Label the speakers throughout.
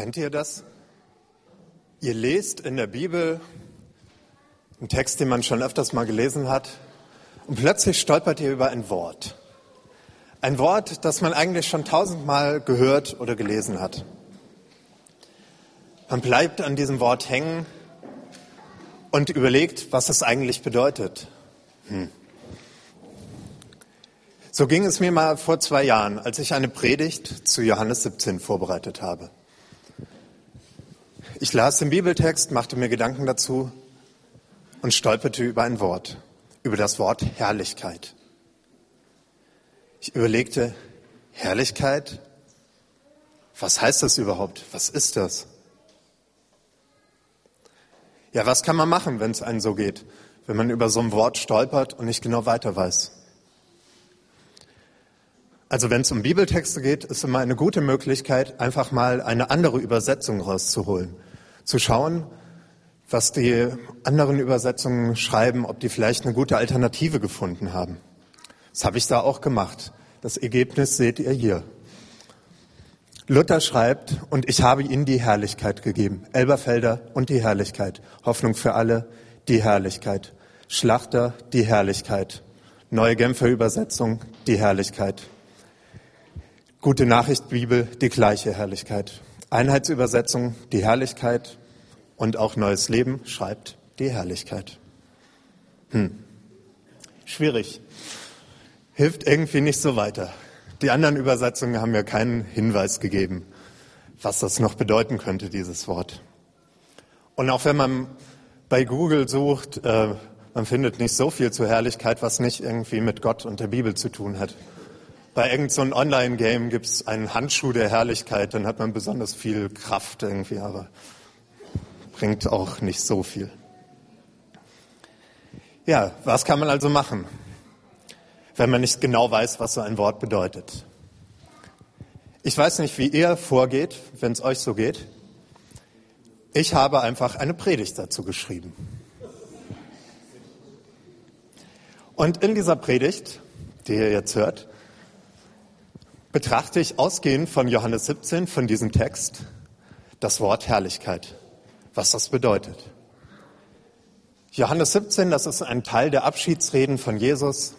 Speaker 1: Kennt ihr das? Ihr lest in der Bibel einen Text, den man schon öfters mal gelesen hat, und plötzlich stolpert ihr über ein Wort. Ein Wort, das man eigentlich schon tausendmal gehört oder gelesen hat. Man bleibt an diesem Wort hängen und überlegt, was es eigentlich bedeutet. Hm. So ging es mir mal vor zwei Jahren, als ich eine Predigt zu Johannes 17 vorbereitet habe. Ich las den Bibeltext, machte mir Gedanken dazu und stolperte über ein Wort, über das Wort Herrlichkeit. Ich überlegte, Herrlichkeit? Was heißt das überhaupt? Was ist das? Ja, was kann man machen, wenn es einem so geht, wenn man über so ein Wort stolpert und nicht genau weiter weiß? Also wenn es um Bibeltexte geht, ist immer eine gute Möglichkeit, einfach mal eine andere Übersetzung rauszuholen zu schauen, was die anderen Übersetzungen schreiben, ob die vielleicht eine gute Alternative gefunden haben. Das habe ich da auch gemacht. Das Ergebnis seht ihr hier. Luther schreibt, und ich habe ihnen die Herrlichkeit gegeben. Elberfelder und die Herrlichkeit. Hoffnung für alle, die Herrlichkeit. Schlachter, die Herrlichkeit. Neue Genfer Übersetzung, die Herrlichkeit. Gute Nachricht Bibel, die gleiche Herrlichkeit. Einheitsübersetzung, die Herrlichkeit und auch Neues Leben schreibt die Herrlichkeit. Hm. Schwierig. Hilft irgendwie nicht so weiter. Die anderen Übersetzungen haben mir keinen Hinweis gegeben, was das noch bedeuten könnte, dieses Wort. Und auch wenn man bei Google sucht, äh, man findet nicht so viel zur Herrlichkeit, was nicht irgendwie mit Gott und der Bibel zu tun hat bei irgendeinem so Online-Game gibt es einen Handschuh der Herrlichkeit, dann hat man besonders viel Kraft irgendwie, aber bringt auch nicht so viel. Ja, was kann man also machen, wenn man nicht genau weiß, was so ein Wort bedeutet? Ich weiß nicht, wie ihr vorgeht, wenn es euch so geht. Ich habe einfach eine Predigt dazu geschrieben. Und in dieser Predigt, die ihr jetzt hört, betrachte ich ausgehend von Johannes 17, von diesem Text, das Wort Herrlichkeit, was das bedeutet. Johannes 17, das ist ein Teil der Abschiedsreden von Jesus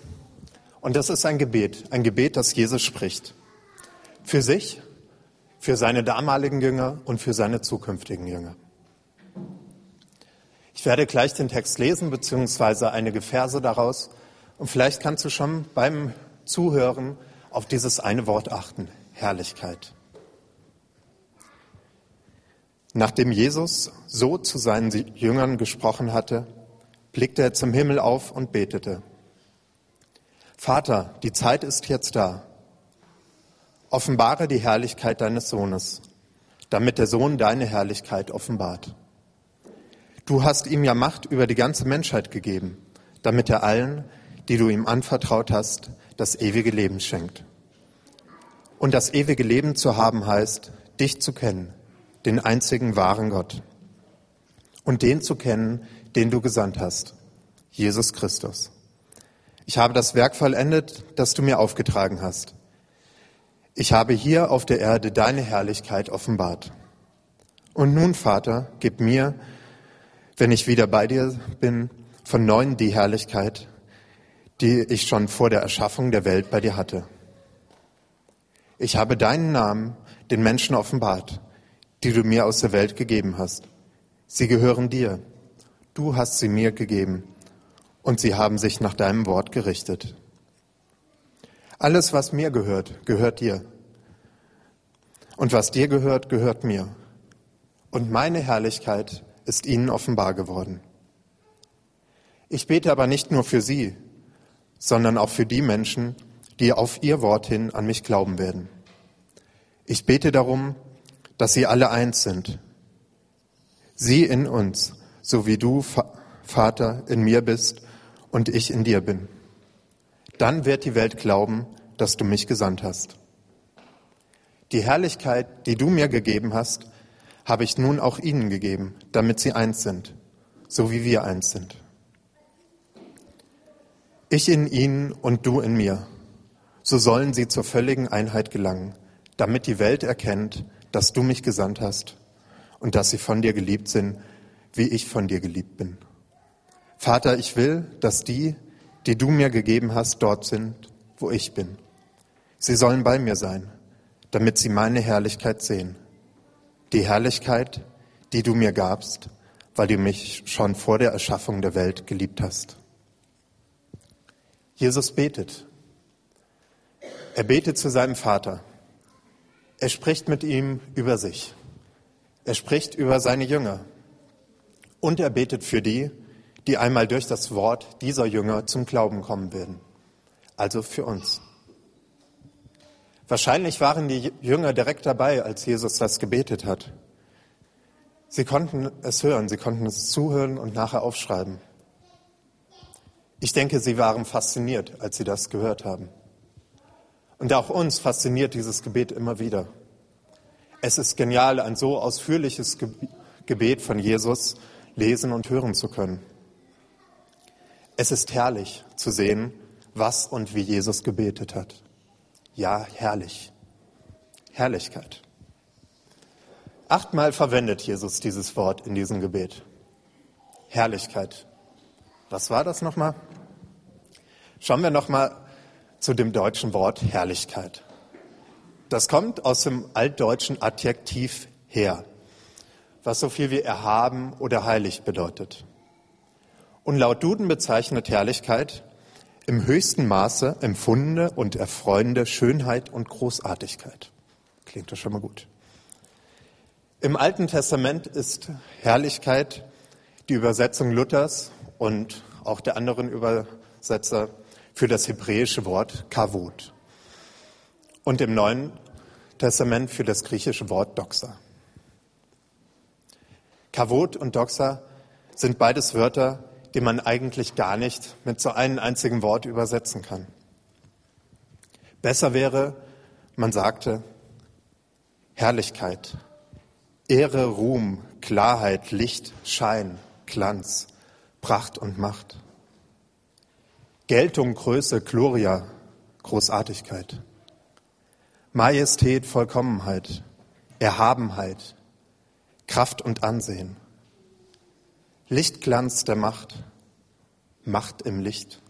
Speaker 1: und das ist ein Gebet, ein Gebet, das Jesus spricht. Für sich, für seine damaligen Jünger und für seine zukünftigen Jünger. Ich werde gleich den Text lesen, beziehungsweise einige Verse daraus. Und vielleicht kannst du schon beim Zuhören auf dieses eine Wort achten, Herrlichkeit. Nachdem Jesus so zu seinen Jüngern gesprochen hatte, blickte er zum Himmel auf und betete. Vater, die Zeit ist jetzt da. Offenbare die Herrlichkeit deines Sohnes, damit der Sohn deine Herrlichkeit offenbart. Du hast ihm ja Macht über die ganze Menschheit gegeben, damit er allen, die du ihm anvertraut hast, das ewige Leben schenkt. Und das ewige Leben zu haben heißt, dich zu kennen, den einzigen wahren Gott. Und den zu kennen, den du gesandt hast, Jesus Christus. Ich habe das Werk vollendet, das du mir aufgetragen hast. Ich habe hier auf der Erde deine Herrlichkeit offenbart. Und nun, Vater, gib mir, wenn ich wieder bei dir bin, von neuem die Herrlichkeit, die ich schon vor der Erschaffung der Welt bei dir hatte. Ich habe deinen Namen den Menschen offenbart, die du mir aus der Welt gegeben hast. Sie gehören dir. Du hast sie mir gegeben und sie haben sich nach deinem Wort gerichtet. Alles, was mir gehört, gehört dir. Und was dir gehört, gehört mir. Und meine Herrlichkeit ist ihnen offenbar geworden. Ich bete aber nicht nur für sie, sondern auch für die Menschen, die auf ihr Wort hin an mich glauben werden. Ich bete darum, dass sie alle eins sind. Sie in uns, so wie du, Vater, in mir bist und ich in dir bin. Dann wird die Welt glauben, dass du mich gesandt hast. Die Herrlichkeit, die du mir gegeben hast, habe ich nun auch ihnen gegeben, damit sie eins sind, so wie wir eins sind. Ich in ihnen und du in mir, so sollen sie zur völligen Einheit gelangen, damit die Welt erkennt, dass du mich gesandt hast und dass sie von dir geliebt sind, wie ich von dir geliebt bin. Vater, ich will, dass die, die du mir gegeben hast, dort sind, wo ich bin. Sie sollen bei mir sein, damit sie meine Herrlichkeit sehen. Die Herrlichkeit, die du mir gabst, weil du mich schon vor der Erschaffung der Welt geliebt hast. Jesus betet. Er betet zu seinem Vater. Er spricht mit ihm über sich. Er spricht über seine Jünger. Und er betet für die, die einmal durch das Wort dieser Jünger zum Glauben kommen werden. Also für uns. Wahrscheinlich waren die Jünger direkt dabei, als Jesus das gebetet hat. Sie konnten es hören, sie konnten es zuhören und nachher aufschreiben. Ich denke, sie waren fasziniert, als sie das gehört haben. Und auch uns fasziniert dieses Gebet immer wieder. Es ist genial, ein so ausführliches Gebet von Jesus lesen und hören zu können. Es ist herrlich zu sehen, was und wie Jesus gebetet hat. Ja, herrlich. Herrlichkeit. Achtmal verwendet Jesus dieses Wort in diesem Gebet. Herrlichkeit. Was war das nochmal? Schauen wir nochmal zu dem deutschen Wort Herrlichkeit. Das kommt aus dem altdeutschen Adjektiv her, was so viel wie erhaben oder heilig bedeutet. Und laut Duden bezeichnet Herrlichkeit im höchsten Maße empfundene und erfreuende Schönheit und Großartigkeit. Klingt das schon mal gut. Im Alten Testament ist Herrlichkeit die Übersetzung Luthers und auch der anderen Übersetzer für das hebräische Wort Kavod. Und im Neuen Testament für das griechische Wort Doxa. Kavod und Doxa sind beides Wörter, die man eigentlich gar nicht mit so einem einzigen Wort übersetzen kann. Besser wäre, man sagte Herrlichkeit, Ehre, Ruhm, Klarheit, Licht, Schein, Glanz, Pracht und Macht. Geltung, Größe, Gloria, Großartigkeit. Majestät, Vollkommenheit, Erhabenheit, Kraft und Ansehen. Lichtglanz der Macht, Macht im Licht.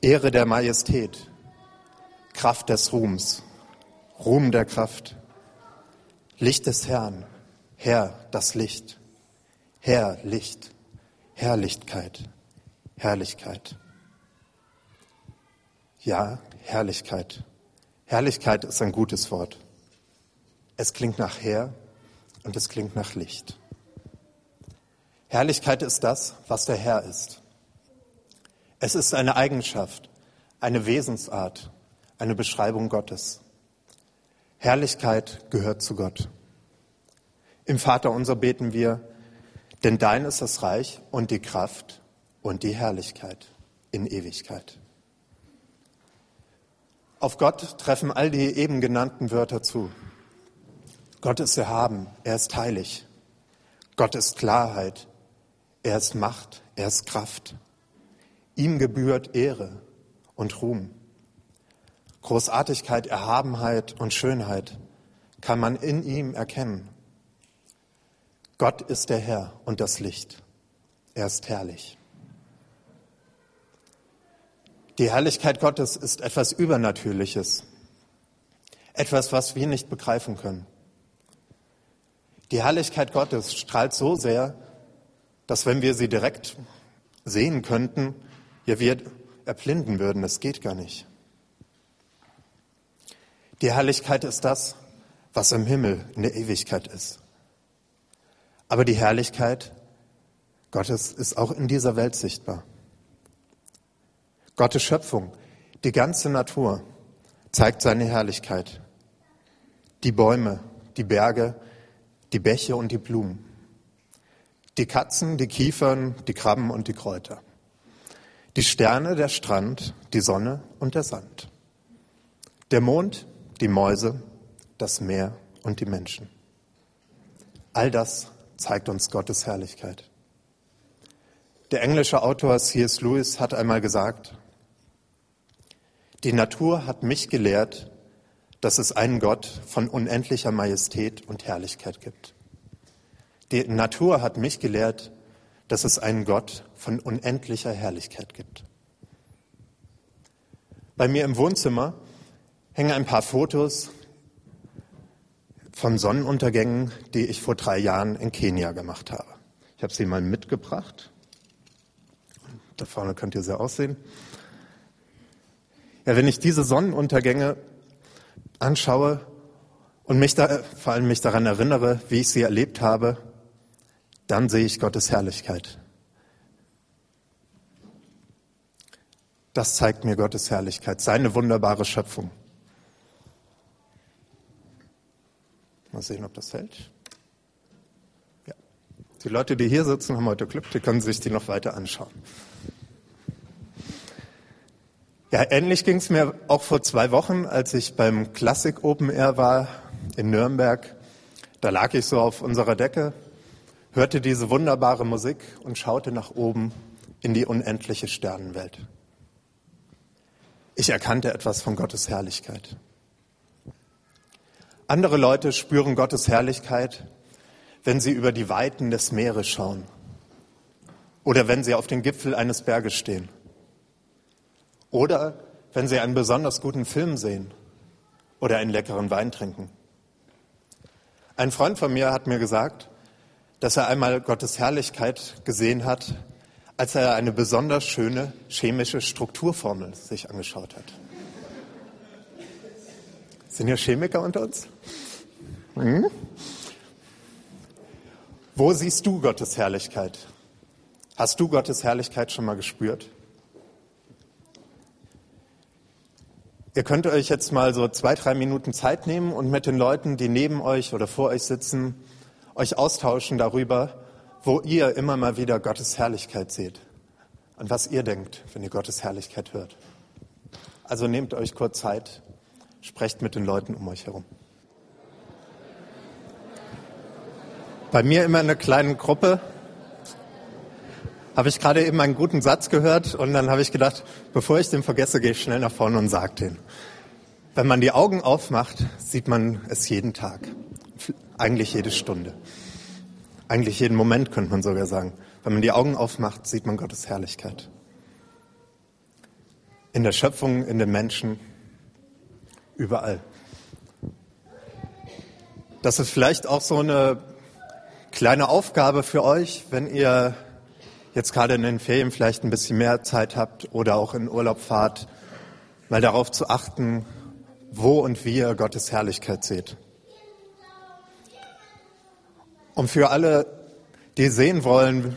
Speaker 1: Ehre der Majestät, Kraft des Ruhms, Ruhm der Kraft. Licht des Herrn, Herr, das Licht. Herr, Licht, Herrlichkeit, Herrlichkeit. Ja, Herrlichkeit. Herrlichkeit ist ein gutes Wort. Es klingt nach Herr und es klingt nach Licht. Herrlichkeit ist das, was der Herr ist. Es ist eine Eigenschaft, eine Wesensart, eine Beschreibung Gottes. Herrlichkeit gehört zu Gott. Im Vater unser beten wir, denn dein ist das Reich und die Kraft und die Herrlichkeit in Ewigkeit. Auf Gott treffen all die eben genannten Wörter zu. Gott ist erhaben, er ist heilig. Gott ist Klarheit, er ist Macht, er ist Kraft. Ihm gebührt Ehre und Ruhm. Großartigkeit, Erhabenheit und Schönheit kann man in ihm erkennen. Gott ist der Herr und das Licht. Er ist herrlich. Die Herrlichkeit Gottes ist etwas Übernatürliches, etwas, was wir nicht begreifen können. Die Herrlichkeit Gottes strahlt so sehr, dass wenn wir sie direkt sehen könnten, ja, wir erblinden würden. Das geht gar nicht. Die Herrlichkeit ist das, was im Himmel in der Ewigkeit ist. Aber die Herrlichkeit Gottes ist auch in dieser Welt sichtbar. Gottes Schöpfung, die ganze Natur zeigt seine Herrlichkeit. Die Bäume, die Berge, die Bäche und die Blumen. Die Katzen, die Kiefern, die Krabben und die Kräuter. Die Sterne, der Strand, die Sonne und der Sand. Der Mond, die Mäuse, das Meer und die Menschen. All das zeigt uns Gottes Herrlichkeit. Der englische Autor C.S. Lewis hat einmal gesagt, die Natur hat mich gelehrt, dass es einen Gott von unendlicher Majestät und Herrlichkeit gibt. Die Natur hat mich gelehrt, dass es einen Gott von unendlicher Herrlichkeit gibt. Bei mir im Wohnzimmer hängen ein paar Fotos von Sonnenuntergängen, die ich vor drei Jahren in Kenia gemacht habe. Ich habe sie mal mitgebracht. Da vorne könnt ihr sie aussehen. Ja, wenn ich diese Sonnenuntergänge anschaue und mich da, vor allem mich daran erinnere, wie ich sie erlebt habe, dann sehe ich Gottes Herrlichkeit. Das zeigt mir Gottes Herrlichkeit, seine wunderbare Schöpfung. Mal sehen, ob das hält. Ja. Die Leute, die hier sitzen, haben heute Glück, die können sich die noch weiter anschauen. Ja, ähnlich ging es mir auch vor zwei Wochen, als ich beim Classic Open Air war in Nürnberg. Da lag ich so auf unserer Decke, hörte diese wunderbare Musik und schaute nach oben in die unendliche Sternenwelt. Ich erkannte etwas von Gottes Herrlichkeit. Andere Leute spüren Gottes Herrlichkeit, wenn sie über die Weiten des Meeres schauen oder wenn sie auf den Gipfel eines Berges stehen oder wenn Sie einen besonders guten Film sehen oder einen leckeren Wein trinken. Ein Freund von mir hat mir gesagt, dass er einmal Gottes Herrlichkeit gesehen hat, als er eine besonders schöne chemische Strukturformel sich angeschaut hat. Sind hier Chemiker unter uns? Hm? Wo siehst du Gottes Herrlichkeit? Hast du Gottes Herrlichkeit schon mal gespürt? Ihr könnt euch jetzt mal so zwei, drei Minuten Zeit nehmen und mit den Leuten, die neben euch oder vor euch sitzen, euch austauschen darüber, wo ihr immer mal wieder Gottes Herrlichkeit seht. An was ihr denkt, wenn ihr Gottes Herrlichkeit hört. Also nehmt euch kurz Zeit, sprecht mit den Leuten um euch herum. Bei mir immer eine kleine Gruppe, habe ich gerade eben einen guten Satz gehört und dann habe ich gedacht, bevor ich den vergesse, gehe ich schnell nach vorne und sage den. Wenn man die Augen aufmacht, sieht man es jeden Tag. Eigentlich jede Stunde. Eigentlich jeden Moment könnte man sogar sagen. Wenn man die Augen aufmacht, sieht man Gottes Herrlichkeit. In der Schöpfung, in den Menschen, überall. Das ist vielleicht auch so eine kleine Aufgabe für euch, wenn ihr jetzt gerade in den Ferien vielleicht ein bisschen mehr Zeit habt oder auch in Urlaub fahrt, mal darauf zu achten, wo und wie ihr Gottes Herrlichkeit seht. Und für alle, die sehen wollen,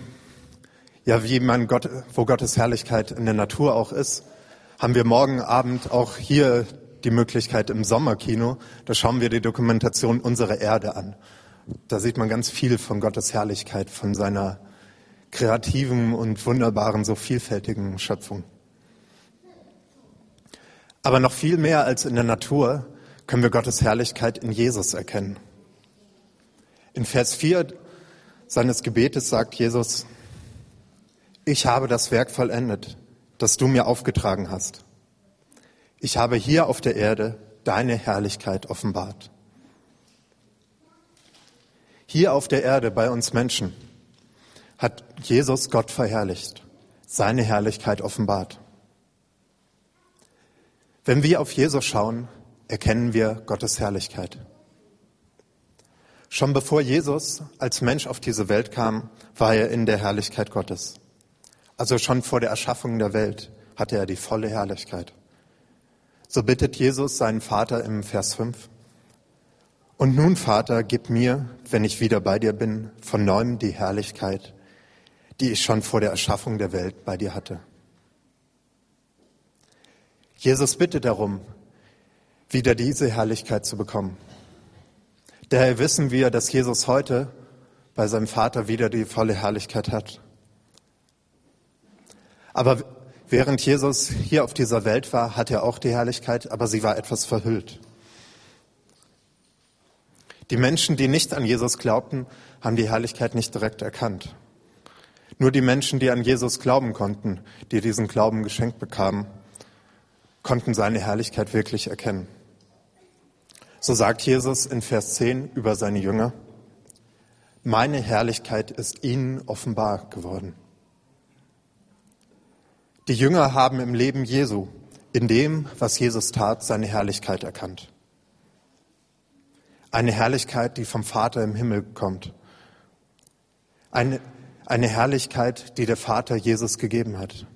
Speaker 1: ja, wie man Gott, wo Gottes Herrlichkeit in der Natur auch ist, haben wir morgen Abend auch hier die Möglichkeit im Sommerkino. Da schauen wir die Dokumentation Unsere Erde an. Da sieht man ganz viel von Gottes Herrlichkeit, von seiner kreativen und wunderbaren, so vielfältigen Schöpfung. Aber noch viel mehr als in der Natur können wir Gottes Herrlichkeit in Jesus erkennen. In Vers 4 seines Gebetes sagt Jesus, ich habe das Werk vollendet, das du mir aufgetragen hast. Ich habe hier auf der Erde deine Herrlichkeit offenbart. Hier auf der Erde bei uns Menschen hat Jesus Gott verherrlicht, seine Herrlichkeit offenbart. Wenn wir auf Jesus schauen, erkennen wir Gottes Herrlichkeit. Schon bevor Jesus als Mensch auf diese Welt kam, war er in der Herrlichkeit Gottes. Also schon vor der Erschaffung der Welt hatte er die volle Herrlichkeit. So bittet Jesus seinen Vater im Vers 5. Und nun, Vater, gib mir, wenn ich wieder bei dir bin, von neuem die Herrlichkeit, die ich schon vor der Erschaffung der Welt bei dir hatte. Jesus bittet darum, wieder diese Herrlichkeit zu bekommen. Daher wissen wir, dass Jesus heute bei seinem Vater wieder die volle Herrlichkeit hat. Aber während Jesus hier auf dieser Welt war, hat er auch die Herrlichkeit, aber sie war etwas verhüllt. Die Menschen, die nicht an Jesus glaubten, haben die Herrlichkeit nicht direkt erkannt. Nur die Menschen, die an Jesus glauben konnten, die diesen Glauben geschenkt bekamen, konnten seine Herrlichkeit wirklich erkennen. So sagt Jesus in Vers 10 über seine Jünger, meine Herrlichkeit ist ihnen offenbar geworden. Die Jünger haben im Leben Jesu, in dem, was Jesus tat, seine Herrlichkeit erkannt. Eine Herrlichkeit, die vom Vater im Himmel kommt. Eine, eine Herrlichkeit, die der Vater Jesus gegeben hat.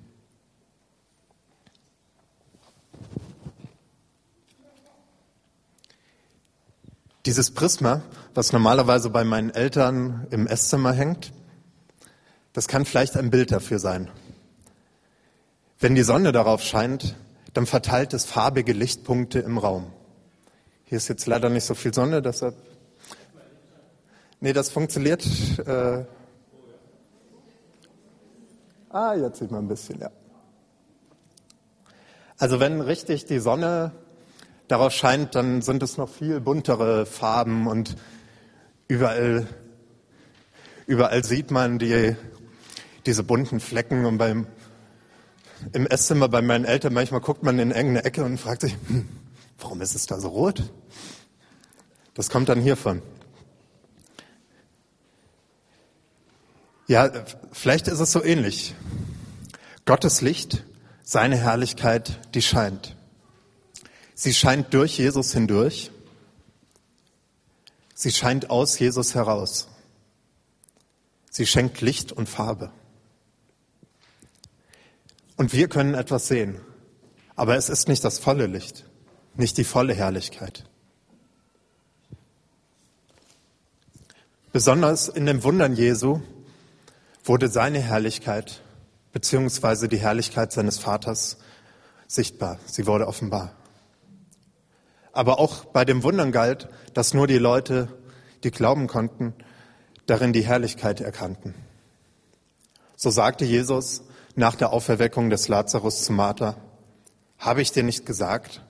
Speaker 1: Dieses Prisma, was normalerweise bei meinen Eltern im Esszimmer hängt, das kann vielleicht ein Bild dafür sein. Wenn die Sonne darauf scheint, dann verteilt es farbige Lichtpunkte im Raum. Hier ist jetzt leider nicht so viel Sonne, deshalb. Nee, das funktioniert. Äh ah, jetzt sieht man ein bisschen, ja. Also wenn richtig die Sonne darauf scheint, dann sind es noch viel buntere Farben und überall, überall sieht man die, diese bunten Flecken und beim, im Esszimmer bei meinen Eltern manchmal guckt man in irgendeine Ecke und fragt sich, hm, warum ist es da so rot? Das kommt dann hiervon. Ja, vielleicht ist es so ähnlich. Gottes Licht, seine Herrlichkeit, die scheint. Sie scheint durch Jesus hindurch. Sie scheint aus Jesus heraus. Sie schenkt Licht und Farbe. Und wir können etwas sehen, aber es ist nicht das volle Licht, nicht die volle Herrlichkeit. Besonders in den Wundern Jesu wurde seine Herrlichkeit beziehungsweise die Herrlichkeit seines Vaters sichtbar. Sie wurde offenbar. Aber auch bei dem Wundern galt, dass nur die Leute, die glauben konnten, darin die Herrlichkeit erkannten. So sagte Jesus nach der Auferweckung des Lazarus zu Martha, habe ich dir nicht gesagt,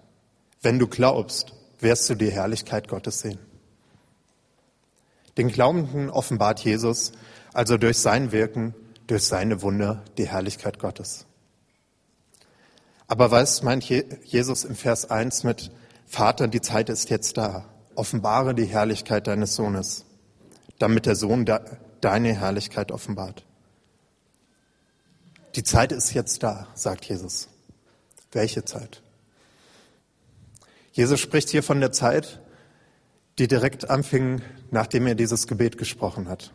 Speaker 1: wenn du glaubst, wirst du die Herrlichkeit Gottes sehen. Den Glaubenden offenbart Jesus also durch sein Wirken, durch seine Wunder die Herrlichkeit Gottes. Aber was meint Jesus im Vers 1 mit, Vater, die Zeit ist jetzt da. Offenbare die Herrlichkeit deines Sohnes, damit der Sohn deine Herrlichkeit offenbart. Die Zeit ist jetzt da, sagt Jesus. Welche Zeit? Jesus spricht hier von der Zeit, die direkt anfing, nachdem er dieses Gebet gesprochen hat.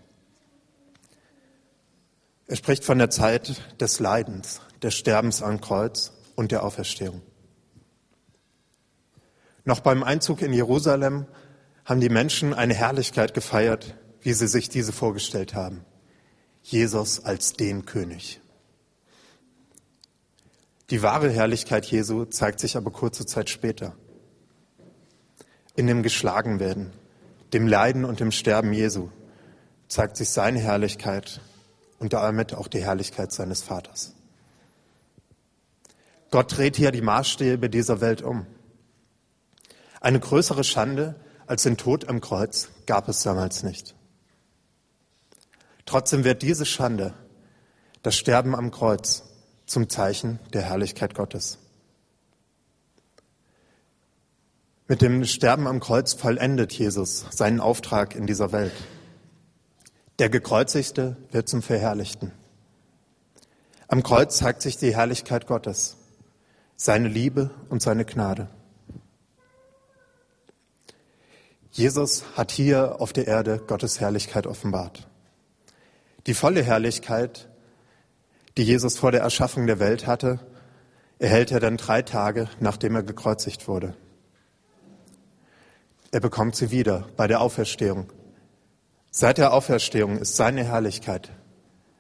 Speaker 1: Er spricht von der Zeit des Leidens, des Sterbens am Kreuz und der Auferstehung. Noch beim Einzug in Jerusalem haben die Menschen eine Herrlichkeit gefeiert, wie sie sich diese vorgestellt haben. Jesus als den König. Die wahre Herrlichkeit Jesu zeigt sich aber kurze Zeit später. In dem Geschlagenwerden, dem Leiden und dem Sterben Jesu zeigt sich seine Herrlichkeit und damit auch die Herrlichkeit seines Vaters. Gott dreht hier die Maßstäbe dieser Welt um. Eine größere Schande als den Tod am Kreuz gab es damals nicht. Trotzdem wird diese Schande, das Sterben am Kreuz, zum Zeichen der Herrlichkeit Gottes. Mit dem Sterben am Kreuz vollendet Jesus seinen Auftrag in dieser Welt. Der Gekreuzigte wird zum Verherrlichten. Am Kreuz zeigt sich die Herrlichkeit Gottes, seine Liebe und seine Gnade. Jesus hat hier auf der Erde Gottes Herrlichkeit offenbart. Die volle Herrlichkeit, die Jesus vor der Erschaffung der Welt hatte, erhält er dann drei Tage, nachdem er gekreuzigt wurde. Er bekommt sie wieder bei der Auferstehung. Seit der Auferstehung ist seine Herrlichkeit,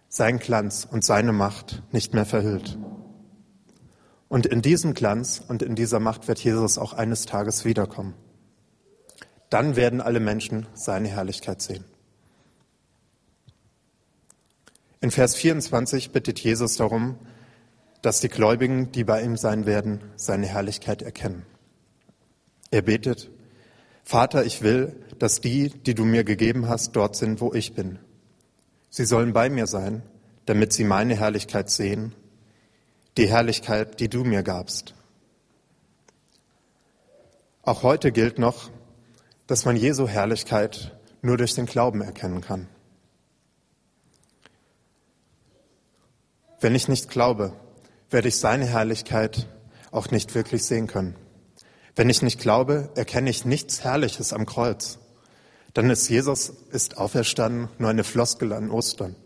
Speaker 1: sein Glanz und seine Macht nicht mehr verhüllt. Und in diesem Glanz und in dieser Macht wird Jesus auch eines Tages wiederkommen. Dann werden alle Menschen seine Herrlichkeit sehen. In Vers 24 bittet Jesus darum, dass die Gläubigen, die bei ihm sein werden, seine Herrlichkeit erkennen. Er betet, Vater, ich will, dass die, die du mir gegeben hast, dort sind, wo ich bin. Sie sollen bei mir sein, damit sie meine Herrlichkeit sehen, die Herrlichkeit, die du mir gabst. Auch heute gilt noch, dass man Jesu Herrlichkeit nur durch den Glauben erkennen kann. Wenn ich nicht glaube, werde ich seine Herrlichkeit auch nicht wirklich sehen können. Wenn ich nicht glaube, erkenne ich nichts Herrliches am Kreuz. Dann ist Jesus ist auferstanden nur eine Floskel an Ostern.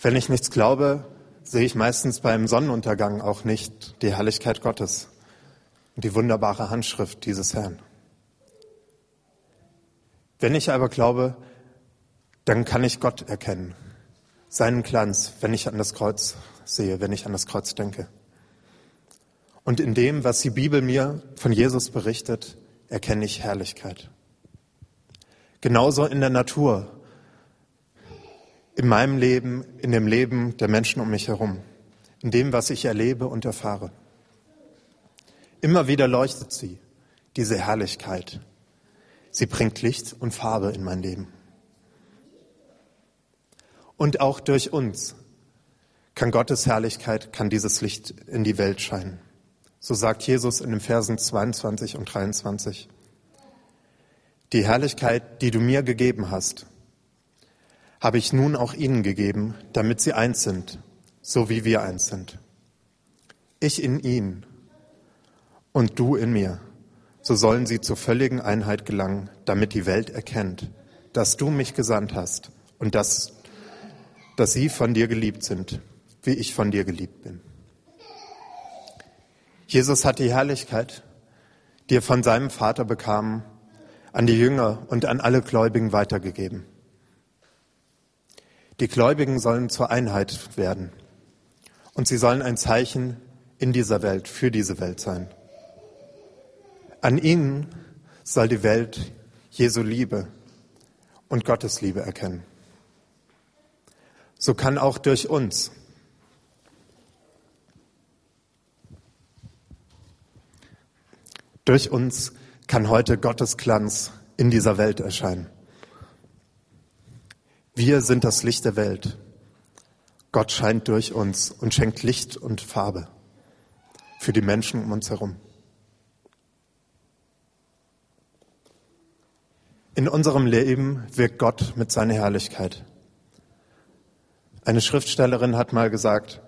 Speaker 1: Wenn ich nichts glaube, sehe ich meistens beim Sonnenuntergang auch nicht die Herrlichkeit Gottes und die wunderbare Handschrift dieses Herrn. Wenn ich aber glaube, dann kann ich Gott erkennen, seinen Glanz, wenn ich an das Kreuz sehe, wenn ich an das Kreuz denke. Und in dem, was die Bibel mir von Jesus berichtet, erkenne ich Herrlichkeit. Genauso in der Natur, in meinem Leben, in dem Leben der Menschen um mich herum, in dem, was ich erlebe und erfahre. Immer wieder leuchtet sie, diese Herrlichkeit. Sie bringt Licht und Farbe in mein Leben. Und auch durch uns kann Gottes Herrlichkeit, kann dieses Licht in die Welt scheinen. So sagt Jesus in den Versen 22 und 23. Die Herrlichkeit, die du mir gegeben hast, habe ich nun auch ihnen gegeben, damit sie eins sind, so wie wir eins sind. Ich in ihnen und du in mir, so sollen sie zur völligen Einheit gelangen, damit die Welt erkennt, dass du mich gesandt hast und dass, dass sie von dir geliebt sind, wie ich von dir geliebt bin. Jesus hat die Herrlichkeit, die er von seinem Vater bekam, an die Jünger und an alle Gläubigen weitergegeben. Die Gläubigen sollen zur Einheit werden und sie sollen ein Zeichen in dieser Welt, für diese Welt sein. An ihnen soll die Welt Jesu Liebe und Gottes Liebe erkennen. So kann auch durch uns Durch uns kann heute Gottes Glanz in dieser Welt erscheinen. Wir sind das Licht der Welt. Gott scheint durch uns und schenkt Licht und Farbe für die Menschen um uns herum. In unserem Leben wirkt Gott mit seiner Herrlichkeit. Eine Schriftstellerin hat mal gesagt,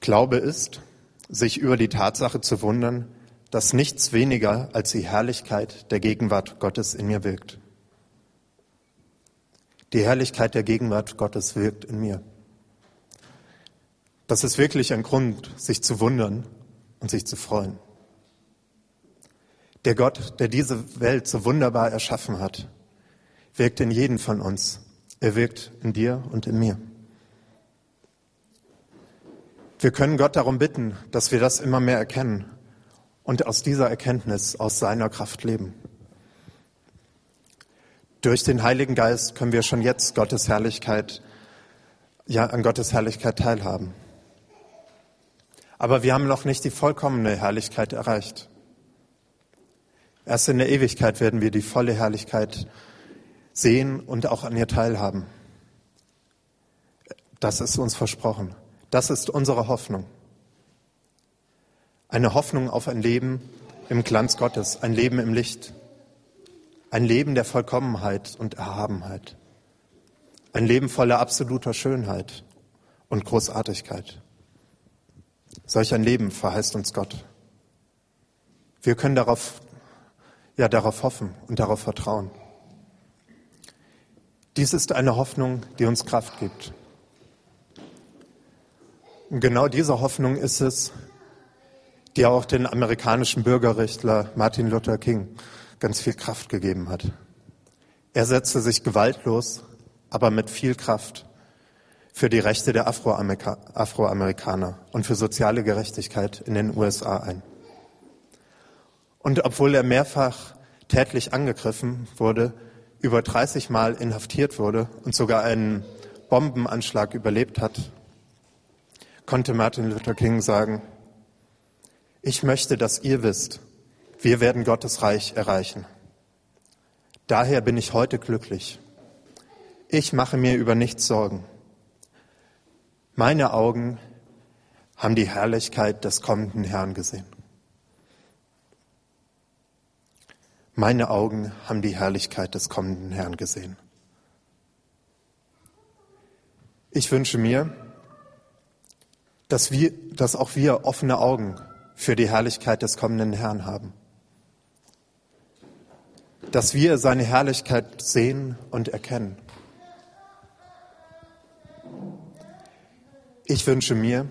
Speaker 1: Glaube ist, sich über die Tatsache zu wundern, dass nichts weniger als die Herrlichkeit der Gegenwart Gottes in mir wirkt. Die Herrlichkeit der Gegenwart Gottes wirkt in mir. Das ist wirklich ein Grund, sich zu wundern und sich zu freuen. Der Gott, der diese Welt so wunderbar erschaffen hat, wirkt in jedem von uns. Er wirkt in dir und in mir. Wir können Gott darum bitten, dass wir das immer mehr erkennen und aus dieser Erkenntnis, aus seiner Kraft leben. Durch den Heiligen Geist können wir schon jetzt Gottes Herrlichkeit, ja, an Gottes Herrlichkeit teilhaben. Aber wir haben noch nicht die vollkommene Herrlichkeit erreicht. Erst in der Ewigkeit werden wir die volle Herrlichkeit sehen und auch an ihr teilhaben. Das ist uns versprochen. Das ist unsere Hoffnung. Eine Hoffnung auf ein Leben im Glanz Gottes, ein Leben im Licht, ein Leben der Vollkommenheit und Erhabenheit, ein Leben voller absoluter Schönheit und Großartigkeit. Solch ein Leben verheißt uns Gott. Wir können darauf, ja, darauf hoffen und darauf vertrauen. Dies ist eine Hoffnung, die uns Kraft gibt. Und genau diese Hoffnung ist es, die auch den amerikanischen Bürgerrechtler Martin Luther King ganz viel Kraft gegeben hat. Er setzte sich gewaltlos, aber mit viel Kraft für die Rechte der Afroamerikaner und für soziale Gerechtigkeit in den USA ein. Und obwohl er mehrfach tätlich angegriffen wurde, über 30 Mal inhaftiert wurde und sogar einen Bombenanschlag überlebt hat, konnte Martin Luther King sagen, ich möchte, dass ihr wisst, wir werden Gottes Reich erreichen. Daher bin ich heute glücklich. Ich mache mir über nichts Sorgen. Meine Augen haben die Herrlichkeit des kommenden Herrn gesehen. Meine Augen haben die Herrlichkeit des kommenden Herrn gesehen. Ich wünsche mir, dass, wir, dass auch wir offene Augen für die Herrlichkeit des kommenden Herrn haben. Dass wir seine Herrlichkeit sehen und erkennen. Ich wünsche mir,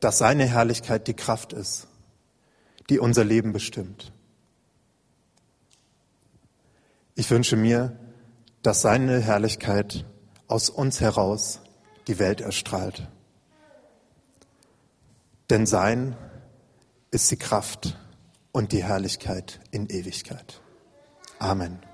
Speaker 1: dass seine Herrlichkeit die Kraft ist, die unser Leben bestimmt. Ich wünsche mir, dass seine Herrlichkeit aus uns heraus die Welt erstrahlt. Denn sein ist die Kraft und die Herrlichkeit in Ewigkeit. Amen.